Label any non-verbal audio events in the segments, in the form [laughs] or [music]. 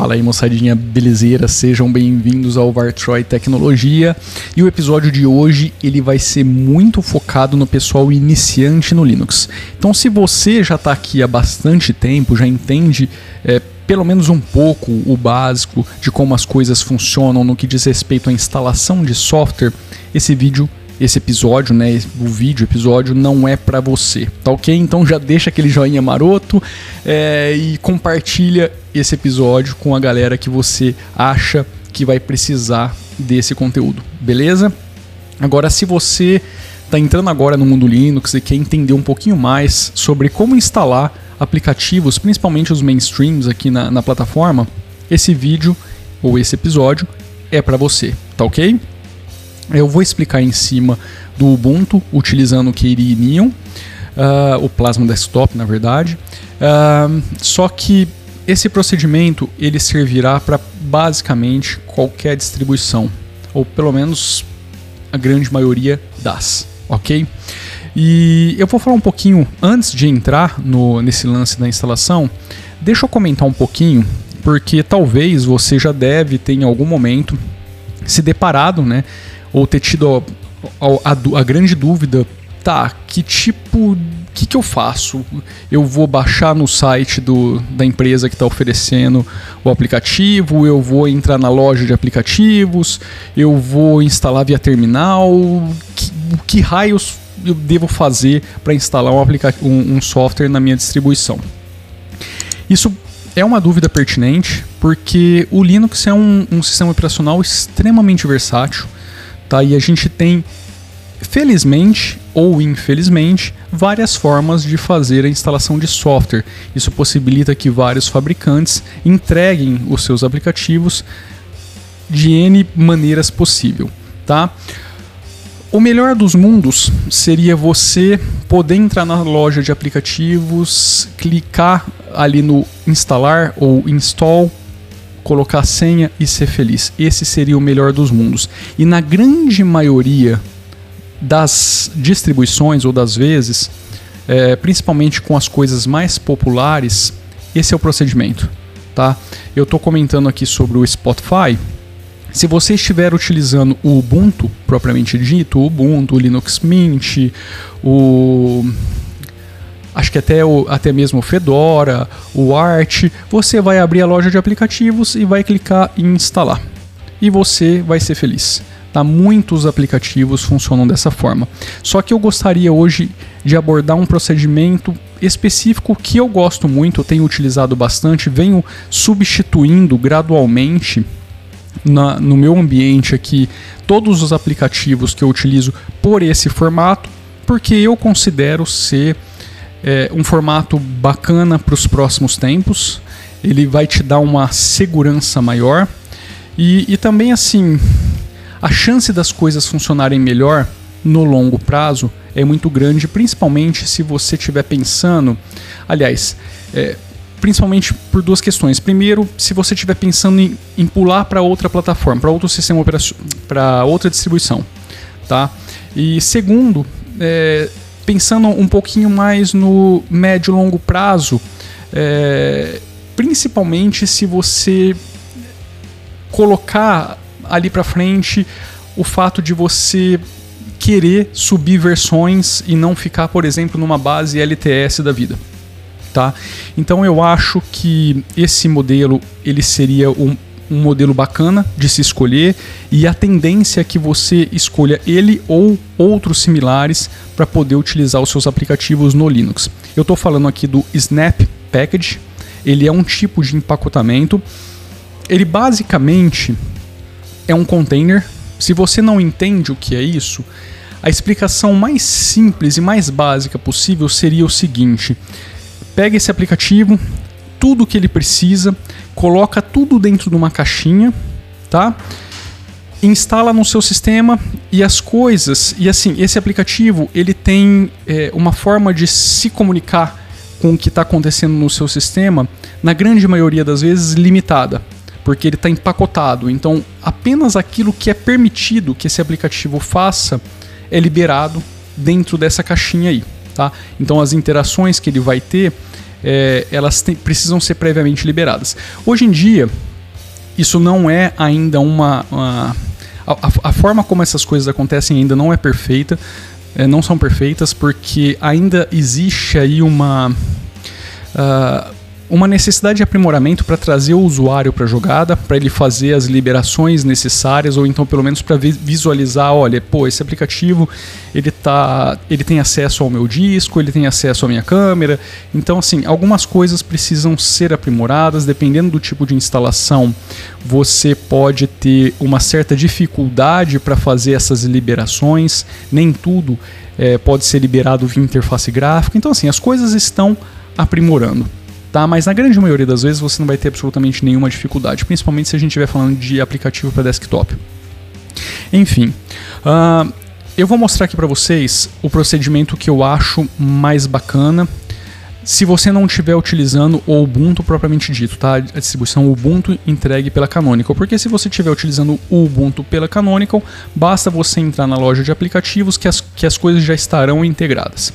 Fala aí, moçadinha belezeira, sejam bem-vindos ao Vartroy Tecnologia. E o episódio de hoje ele vai ser muito focado no pessoal iniciante no Linux. Então, se você já está aqui há bastante tempo, já entende é, pelo menos um pouco o básico de como as coisas funcionam no que diz respeito à instalação de software, esse vídeo esse episódio, né, o vídeo episódio não é para você, tá ok? Então já deixa aquele joinha maroto é, e compartilha esse episódio com a galera que você acha que vai precisar desse conteúdo, beleza? Agora, se você está entrando agora no mundo Linux e quer entender um pouquinho mais sobre como instalar aplicativos, principalmente os mainstreams aqui na, na plataforma, esse vídeo ou esse episódio é para você, tá ok? Eu vou explicar em cima do Ubuntu utilizando o Keri Neon, uh, o Plasma Desktop, na verdade. Uh, só que esse procedimento ele servirá para basicamente qualquer distribuição, ou pelo menos a grande maioria das, ok? E eu vou falar um pouquinho antes de entrar no, nesse lance da instalação. Deixa eu comentar um pouquinho, porque talvez você já deve ter em algum momento se deparado, né, ou ter tido a, a, a grande dúvida, tá, que tipo que, que eu faço? Eu vou baixar no site do, da empresa que está oferecendo o aplicativo, eu vou entrar na loja de aplicativos, eu vou instalar via terminal. Que, que raios eu devo fazer para instalar um, um, um software na minha distribuição? Isso é uma dúvida pertinente porque o Linux é um, um sistema operacional extremamente versátil Tá? E a gente tem, felizmente ou infelizmente, várias formas de fazer a instalação de software. Isso possibilita que vários fabricantes entreguem os seus aplicativos de N maneiras possível. Tá? O melhor dos mundos seria você poder entrar na loja de aplicativos, clicar ali no instalar ou install colocar a senha e ser feliz. Esse seria o melhor dos mundos. E na grande maioria das distribuições ou das vezes, é, principalmente com as coisas mais populares, esse é o procedimento. Tá? Eu estou comentando aqui sobre o Spotify. Se você estiver utilizando o Ubuntu propriamente dito, o Ubuntu, o Linux Mint, o acho que até, o, até mesmo o Fedora, o Art, você vai abrir a loja de aplicativos e vai clicar em instalar. E você vai ser feliz. Tá? Muitos aplicativos funcionam dessa forma. Só que eu gostaria hoje de abordar um procedimento específico que eu gosto muito, tenho utilizado bastante, venho substituindo gradualmente na, no meu ambiente aqui todos os aplicativos que eu utilizo por esse formato, porque eu considero ser é um formato bacana para os próximos tempos. Ele vai te dar uma segurança maior e, e também assim a chance das coisas funcionarem melhor no longo prazo é muito grande, principalmente se você estiver pensando, aliás, é, principalmente por duas questões. Primeiro, se você estiver pensando em, em pular para outra plataforma, para outro sistema operacional, para outra distribuição, tá? E segundo, é, pensando um pouquinho mais no médio e longo prazo, é, principalmente se você colocar ali para frente o fato de você querer subir versões e não ficar, por exemplo, numa base LTS da vida. Tá? Então eu acho que esse modelo ele seria um, um modelo bacana de se escolher e a tendência é que você escolha ele ou outros similares para poder utilizar os seus aplicativos no Linux. Eu estou falando aqui do Snap Package, ele é um tipo de empacotamento. Ele basicamente é um container. Se você não entende o que é isso, a explicação mais simples e mais básica possível seria o seguinte: pega esse aplicativo, tudo que ele precisa, coloca tudo dentro de uma caixinha, tá? Instala no seu sistema e as coisas, e assim, esse aplicativo ele tem é, uma forma de se comunicar com o que está acontecendo no seu sistema, na grande maioria das vezes limitada, porque ele está empacotado. Então, apenas aquilo que é permitido que esse aplicativo faça é liberado dentro dessa caixinha aí, tá? Então, as interações que ele vai ter é, elas tem, precisam ser previamente liberadas. Hoje em dia, isso não é ainda uma. uma a, a, forma como essas coisas acontecem ainda não é perfeita, é, não são perfeitas, porque ainda existe aí uma. Uh, uma necessidade de aprimoramento para trazer o usuário para a jogada, para ele fazer as liberações necessárias ou então pelo menos para visualizar, olha, pô, esse aplicativo ele tá, ele tem acesso ao meu disco, ele tem acesso à minha câmera. Então assim, algumas coisas precisam ser aprimoradas, dependendo do tipo de instalação, você pode ter uma certa dificuldade para fazer essas liberações, nem tudo é, pode ser liberado via interface gráfica. Então assim, as coisas estão aprimorando tá? Mas na grande maioria das vezes você não vai ter absolutamente nenhuma dificuldade, principalmente se a gente estiver falando de aplicativo para desktop. Enfim, uh, eu vou mostrar aqui para vocês o procedimento que eu acho mais bacana se você não estiver utilizando o Ubuntu propriamente dito, tá? A distribuição Ubuntu entregue pela Canonical, porque se você estiver utilizando o Ubuntu pela Canonical, basta você entrar na loja de aplicativos que as, que as coisas já estarão integradas.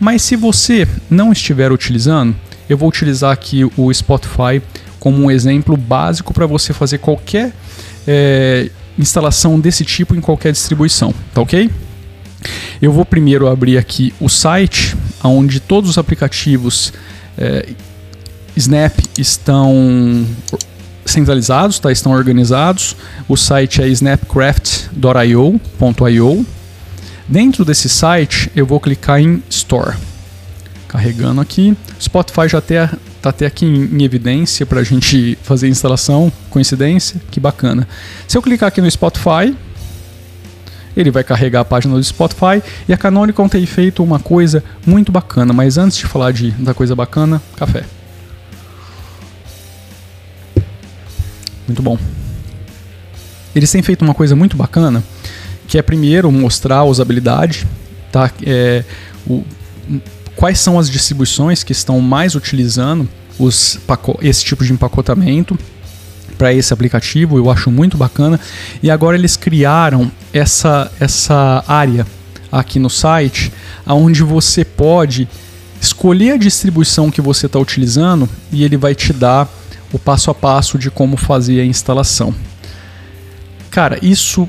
Mas se você não estiver utilizando, eu vou utilizar aqui o Spotify como um exemplo básico para você fazer qualquer é, instalação desse tipo em qualquer distribuição, tá ok? Eu vou primeiro abrir aqui o site onde todos os aplicativos é, Snap estão centralizados, tá? estão organizados. O site é snapcraft.io. Dentro desse site eu vou clicar em Store. Carregando aqui. Spotify já está tá até aqui em, em evidência para a gente fazer a instalação. Coincidência? Que bacana. Se eu clicar aqui no Spotify, ele vai carregar a página do Spotify e a Canonical tem feito uma coisa muito bacana. Mas antes de falar de, da coisa bacana, café. Muito bom. Eles têm feito uma coisa muito bacana, que é primeiro mostrar a usabilidade, tá? É, o, quais são as distribuições que estão mais utilizando os esse tipo de empacotamento para esse aplicativo, eu acho muito bacana. E agora eles criaram essa, essa área aqui no site, onde você pode escolher a distribuição que você está utilizando e ele vai te dar o passo a passo de como fazer a instalação. Cara, isso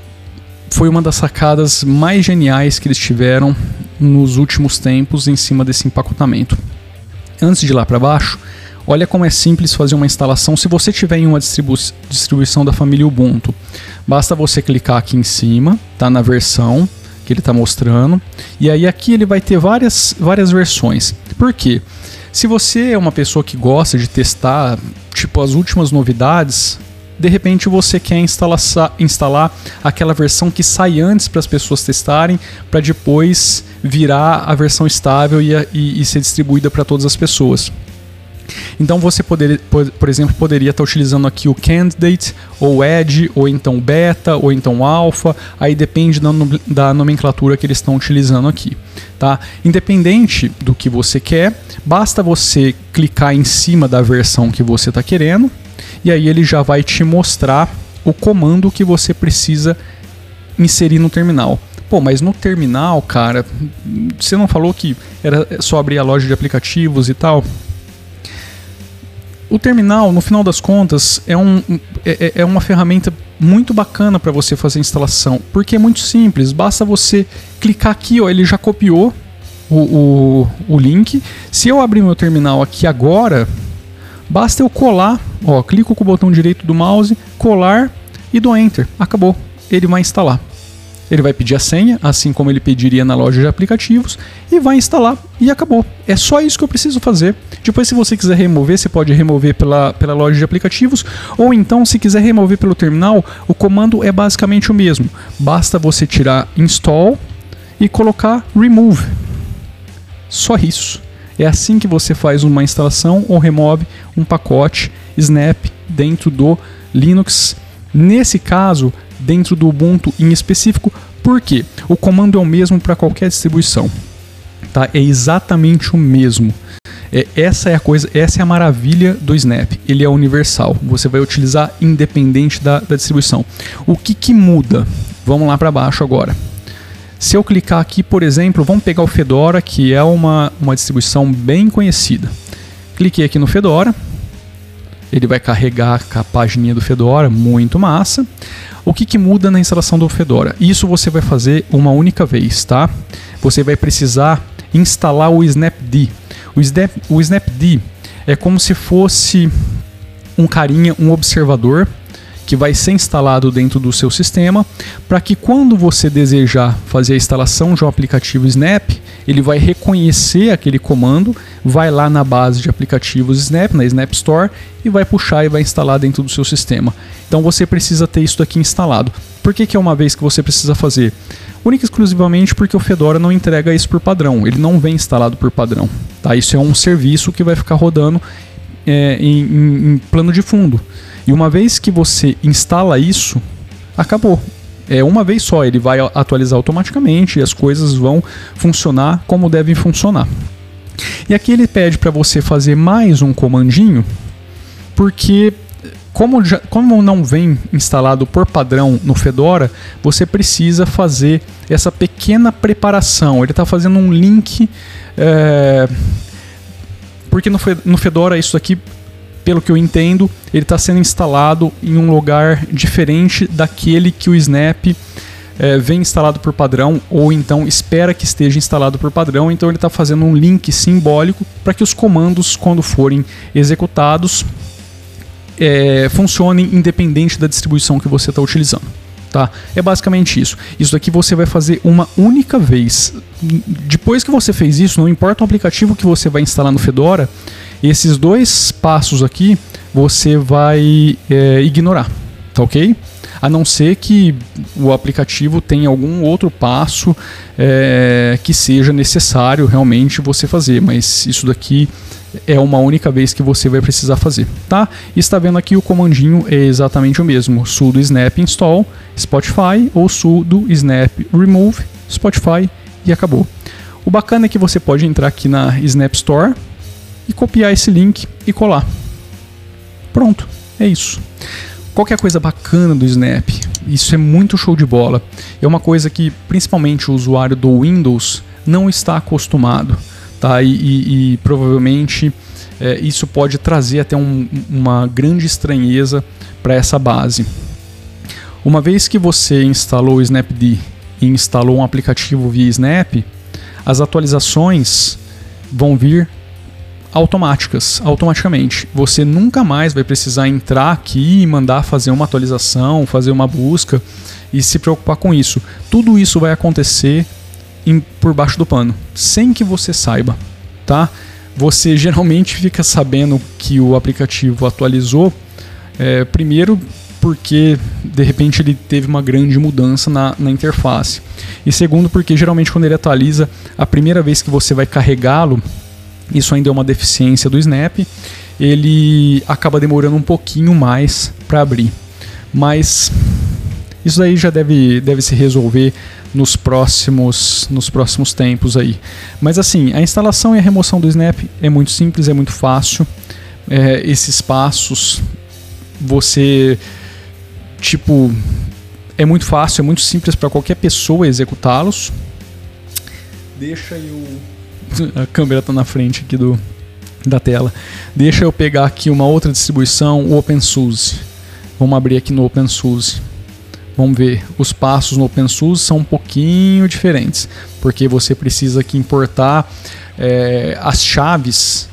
foi uma das sacadas mais geniais que eles tiveram nos últimos tempos em cima desse empacotamento. Antes de ir lá para baixo, olha como é simples fazer uma instalação se você tiver em uma distribu distribuição da família Ubuntu. Basta você clicar aqui em cima, tá na versão que ele está mostrando, e aí aqui ele vai ter várias, várias versões. Por quê? Se você é uma pessoa que gosta de testar tipo as últimas novidades, de repente você quer instalar, instalar aquela versão que sai antes para as pessoas testarem, para depois virar a versão estável e, e, e ser distribuída para todas as pessoas. Então você por, exemplo, poderia estar utilizando aqui o Candidate, ou Edge, ou então Beta, ou então Alpha, aí depende da, da nomenclatura que eles estão utilizando aqui. Tá? Independente do que você quer, basta você clicar em cima da versão que você está querendo, e aí ele já vai te mostrar o comando que você precisa inserir no terminal. Pô, mas no terminal, cara, você não falou que era só abrir a loja de aplicativos e tal? O terminal, no final das contas, é, um, é, é, é uma ferramenta muito bacana para você fazer a instalação, porque é muito simples, basta você clicar aqui, ó, ele já copiou o, o, o link. Se eu abrir meu terminal aqui agora, Basta eu colar, ó, clico com o botão direito do mouse, colar e dou Enter. Acabou. Ele vai instalar. Ele vai pedir a senha, assim como ele pediria na loja de aplicativos, e vai instalar e acabou. É só isso que eu preciso fazer. Depois, se você quiser remover, você pode remover pela, pela loja de aplicativos, ou então, se quiser remover pelo terminal, o comando é basicamente o mesmo. Basta você tirar install e colocar remove. Só isso. É assim que você faz uma instalação ou remove um pacote Snap dentro do Linux. Nesse caso, dentro do Ubuntu em específico, porque o comando é o mesmo para qualquer distribuição. Tá? É exatamente o mesmo. É, essa é a coisa, essa é a maravilha do Snap. Ele é universal. Você vai utilizar independente da, da distribuição. O que, que muda? Vamos lá para baixo agora. Se eu clicar aqui, por exemplo, vamos pegar o Fedora, que é uma, uma distribuição bem conhecida. Cliquei aqui no Fedora, ele vai carregar a página do Fedora, muito massa. O que, que muda na instalação do Fedora? Isso você vai fazer uma única vez, tá? Você vai precisar instalar o Snapd. O, Snap, o Snapd é como se fosse um carinha, um observador que vai ser instalado dentro do seu sistema, para que quando você desejar fazer a instalação de um aplicativo Snap, ele vai reconhecer aquele comando, vai lá na base de aplicativos Snap, na Snap Store, e vai puxar e vai instalar dentro do seu sistema. Então você precisa ter isso aqui instalado. Por que, que é uma vez que você precisa fazer? Única e exclusivamente porque o Fedora não entrega isso por padrão, ele não vem instalado por padrão. Tá? Isso é um serviço que vai ficar rodando é, em, em, em plano de fundo. E uma vez que você instala isso, acabou. É uma vez só, ele vai atualizar automaticamente e as coisas vão funcionar como devem funcionar. E aqui ele pede para você fazer mais um comandinho, porque como, já, como não vem instalado por padrão no Fedora, você precisa fazer essa pequena preparação. Ele está fazendo um link. É, porque no, Fedora isso aqui pelo que eu entendo, ele está sendo instalado em um lugar diferente daquele que o Snap é, vem instalado por padrão, ou então espera que esteja instalado por padrão. Então ele está fazendo um link simbólico para que os comandos, quando forem executados, é, funcionem independente da distribuição que você está utilizando. Tá? É basicamente isso. Isso daqui você vai fazer uma única vez. Depois que você fez isso, não importa o aplicativo que você vai instalar no Fedora, esses dois passos aqui você vai é, ignorar, tá ok? A não ser que o aplicativo tenha algum outro passo é, que seja necessário realmente você fazer, mas isso daqui é uma única vez que você vai precisar fazer, tá? E está vendo aqui o comandinho é exatamente o mesmo, sudo snap install Spotify ou sudo snap remove Spotify e acabou. O bacana é que você pode entrar aqui na Snap Store e copiar esse link e colar. Pronto, é isso. Qualquer coisa bacana do Snap, isso é muito show de bola. É uma coisa que principalmente o usuário do Windows não está acostumado, tá? E, e, e provavelmente é, isso pode trazer até um, uma grande estranheza para essa base. Uma vez que você instalou o Snapd e instalou um aplicativo via Snap, as atualizações vão vir automáticas, automaticamente. Você nunca mais vai precisar entrar aqui e mandar fazer uma atualização, fazer uma busca e se preocupar com isso. Tudo isso vai acontecer em, por baixo do pano, sem que você saiba, tá? Você [laughs] geralmente fica sabendo que o aplicativo atualizou, é, primeiro porque de repente ele teve uma grande mudança na, na interface, e segundo porque geralmente quando ele atualiza, a primeira vez que você vai carregá-lo, isso ainda é uma deficiência do Snap, ele acaba demorando um pouquinho mais para abrir. Mas isso aí já deve, deve se resolver nos próximos, nos próximos tempos aí. Mas assim, a instalação e a remoção do Snap é muito simples, é muito fácil. É, esses passos você tipo é muito fácil, é muito simples para qualquer pessoa executá-los. Deixa eu a câmera está na frente aqui do, da tela. Deixa eu pegar aqui uma outra distribuição, o OpenSUSE. Vamos abrir aqui no OpenSUSE. Vamos ver, os passos no OpenSUSE são um pouquinho diferentes, porque você precisa aqui importar é, as chaves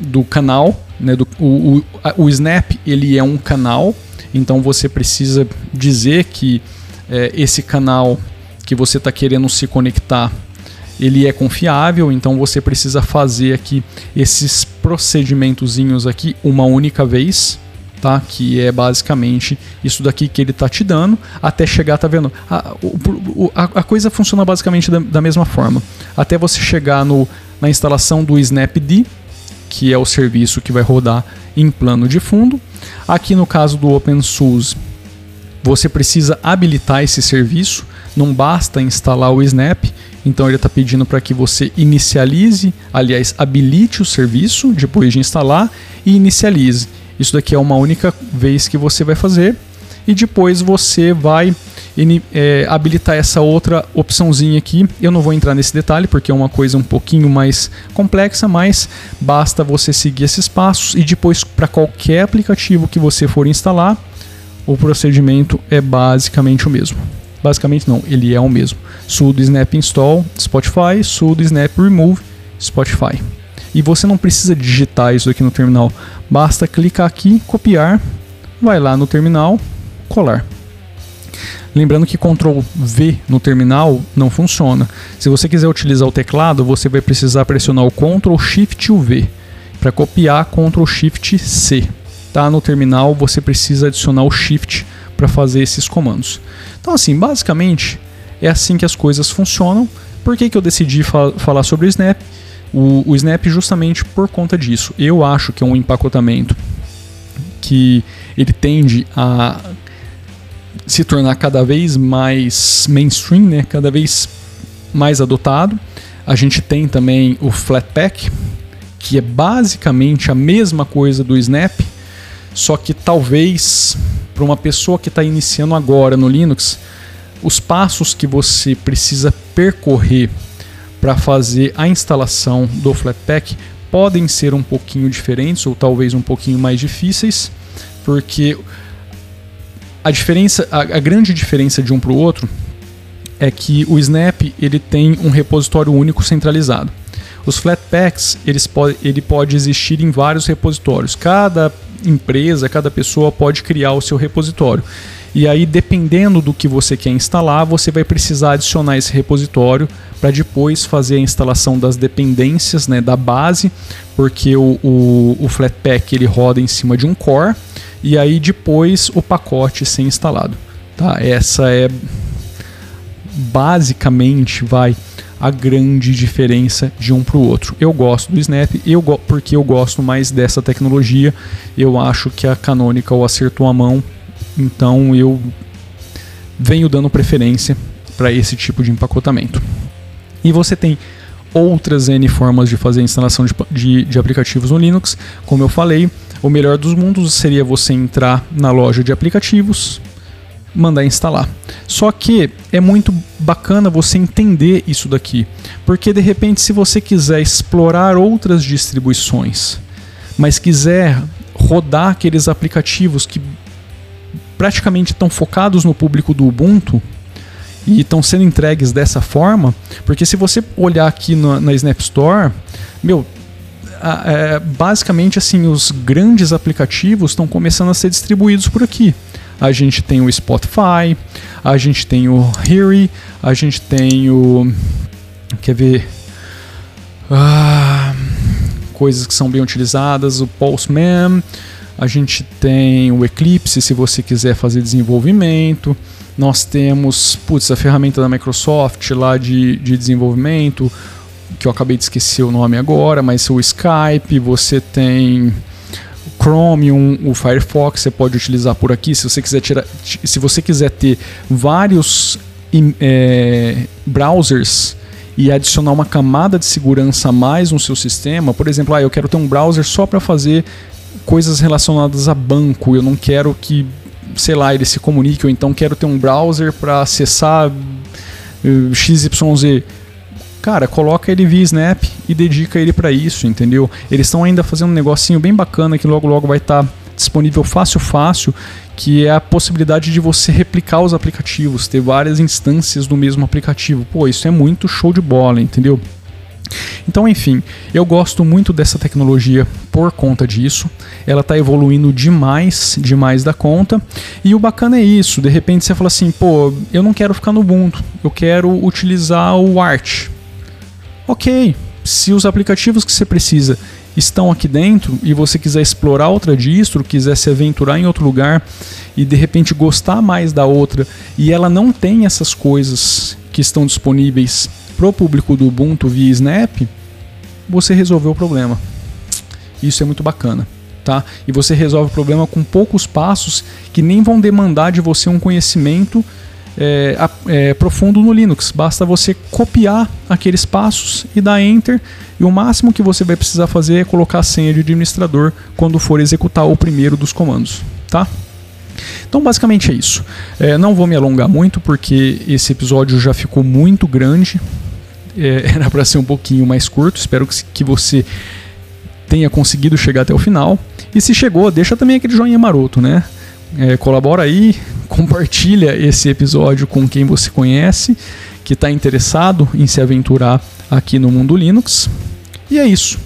do canal, né, do, o, o, o, Snap ele é um canal, então você precisa dizer que é, esse canal que você está querendo se conectar ele é confiável, então você precisa fazer aqui esses procedimentozinhos aqui uma única vez, tá? Que é basicamente isso daqui que ele tá te dando, até chegar, tá vendo? A, o, a, a coisa funciona basicamente da, da, mesma forma. Até você chegar no, na instalação do Snapd, que é o serviço que vai rodar em plano de fundo. Aqui no caso do OpenSUSE, você precisa habilitar esse serviço, não basta instalar o Snap, então ele está pedindo para que você inicialize, aliás, habilite o serviço depois de instalar e inicialize. Isso daqui é uma única vez que você vai fazer e depois você vai é, habilitar essa outra opçãozinha aqui. Eu não vou entrar nesse detalhe porque é uma coisa um pouquinho mais complexa, mas basta você seguir esses passos e depois para qualquer aplicativo que você for instalar, o procedimento é basicamente o mesmo. Basicamente não, ele é o mesmo. sudo snap install Spotify, sudo snap remove Spotify. E você não precisa digitar isso aqui no terminal, basta clicar aqui, copiar, vai lá no terminal, colar. Lembrando que Ctrl V no terminal não funciona. Se você quiser utilizar o teclado, você vai precisar pressionar o Ctrl Shift V. Para copiar, Ctrl Shift C. Tá? No terminal você precisa adicionar o Shift para fazer esses comandos. Então assim, basicamente é assim que as coisas funcionam. Por que, que eu decidi fa falar sobre o Snap? O, o Snap justamente por conta disso. Eu acho que é um empacotamento que ele tende a se tornar cada vez mais mainstream, né? cada vez mais adotado. A gente tem também o Flatpak, que é basicamente a mesma coisa do Snap, só que talvez para uma pessoa que está iniciando agora no Linux, os passos que você precisa percorrer para fazer a instalação do Flatpak podem ser um pouquinho diferentes ou talvez um pouquinho mais difíceis, porque a diferença, a, a grande diferença de um para o outro é que o Snap ele tem um repositório único centralizado. Os Flatpaks eles pode, ele pode existir em vários repositórios. Cada empresa, cada pessoa pode criar o seu repositório. E aí, dependendo do que você quer instalar, você vai precisar adicionar esse repositório para depois fazer a instalação das dependências né, da base, porque o, o, o Flatpak ele roda em cima de um core e aí depois o pacote ser instalado. Tá? Essa é basicamente vai a grande diferença de um para o outro. Eu gosto do Snap eu go porque eu gosto mais dessa tecnologia. Eu acho que a Canonical acertou a mão, então eu venho dando preferência para esse tipo de empacotamento. E você tem outras N formas de fazer a instalação de, de, de aplicativos no Linux, como eu falei. O melhor dos mundos seria você entrar na loja de aplicativos, mandar instalar. Só que é muito bacana você entender isso daqui, porque de repente se você quiser explorar outras distribuições, mas quiser rodar aqueles aplicativos que praticamente estão focados no público do Ubuntu e estão sendo entregues dessa forma, porque se você olhar aqui na, na Snap Store, meu, é, basicamente assim os grandes aplicativos estão começando a ser distribuídos por aqui. A gente tem o Spotify, a gente tem o Heary, a gente tem o quer ver ah, coisas que são bem utilizadas, o Postman, a gente tem o Eclipse se você quiser fazer desenvolvimento. Nós temos putz, a ferramenta da Microsoft lá de, de desenvolvimento, que eu acabei de esquecer o nome agora, mas o Skype, você tem Chromium, o Firefox, você pode utilizar por aqui. Se você quiser tirar, se você quiser ter vários é, browsers e adicionar uma camada de segurança a mais no seu sistema, por exemplo, ah, eu quero ter um browser só para fazer coisas relacionadas a banco, eu não quero que, sei lá, ele se comunique, ou então quero ter um browser para acessar uh, XYZ cara, coloca ele via Snap e dedica ele para isso, entendeu? Eles estão ainda fazendo um negocinho bem bacana que logo logo vai estar tá disponível fácil fácil, que é a possibilidade de você replicar os aplicativos, ter várias instâncias do mesmo aplicativo. Pô, isso é muito show de bola, entendeu? Então, enfim, eu gosto muito dessa tecnologia por conta disso. Ela está evoluindo demais, demais da conta. E o bacana é isso. De repente você fala assim, pô, eu não quero ficar no Ubuntu, eu quero utilizar o Arch. Ok, se os aplicativos que você precisa estão aqui dentro e você quiser explorar outra distro, quiser se aventurar em outro lugar e de repente gostar mais da outra e ela não tem essas coisas que estão disponíveis para o público do Ubuntu via Snap, você resolveu o problema. Isso é muito bacana. Tá? E você resolve o problema com poucos passos que nem vão demandar de você um conhecimento é, é, profundo no Linux. Basta você copiar aqueles passos e dar Enter. E o máximo que você vai precisar fazer é colocar a senha de administrador quando for executar o primeiro dos comandos. Tá? Então, basicamente é isso. É, não vou me alongar muito porque esse episódio já ficou muito grande. É, [laughs] era para ser um pouquinho mais curto. Espero que, que você tenha conseguido chegar até o final. E se chegou, deixa também aquele joinha maroto, né? É, colabora aí, compartilha esse episódio com quem você conhece, que está interessado em se aventurar aqui no mundo Linux. E é isso.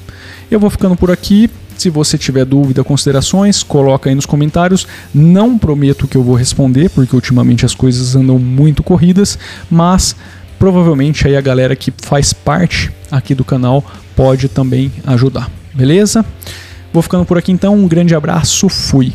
Eu vou ficando por aqui. Se você tiver dúvida, considerações, coloca aí nos comentários. Não prometo que eu vou responder, porque ultimamente as coisas andam muito corridas, mas provavelmente aí a galera que faz parte aqui do canal pode também ajudar. Beleza? Vou ficando por aqui então. Um grande abraço. Fui.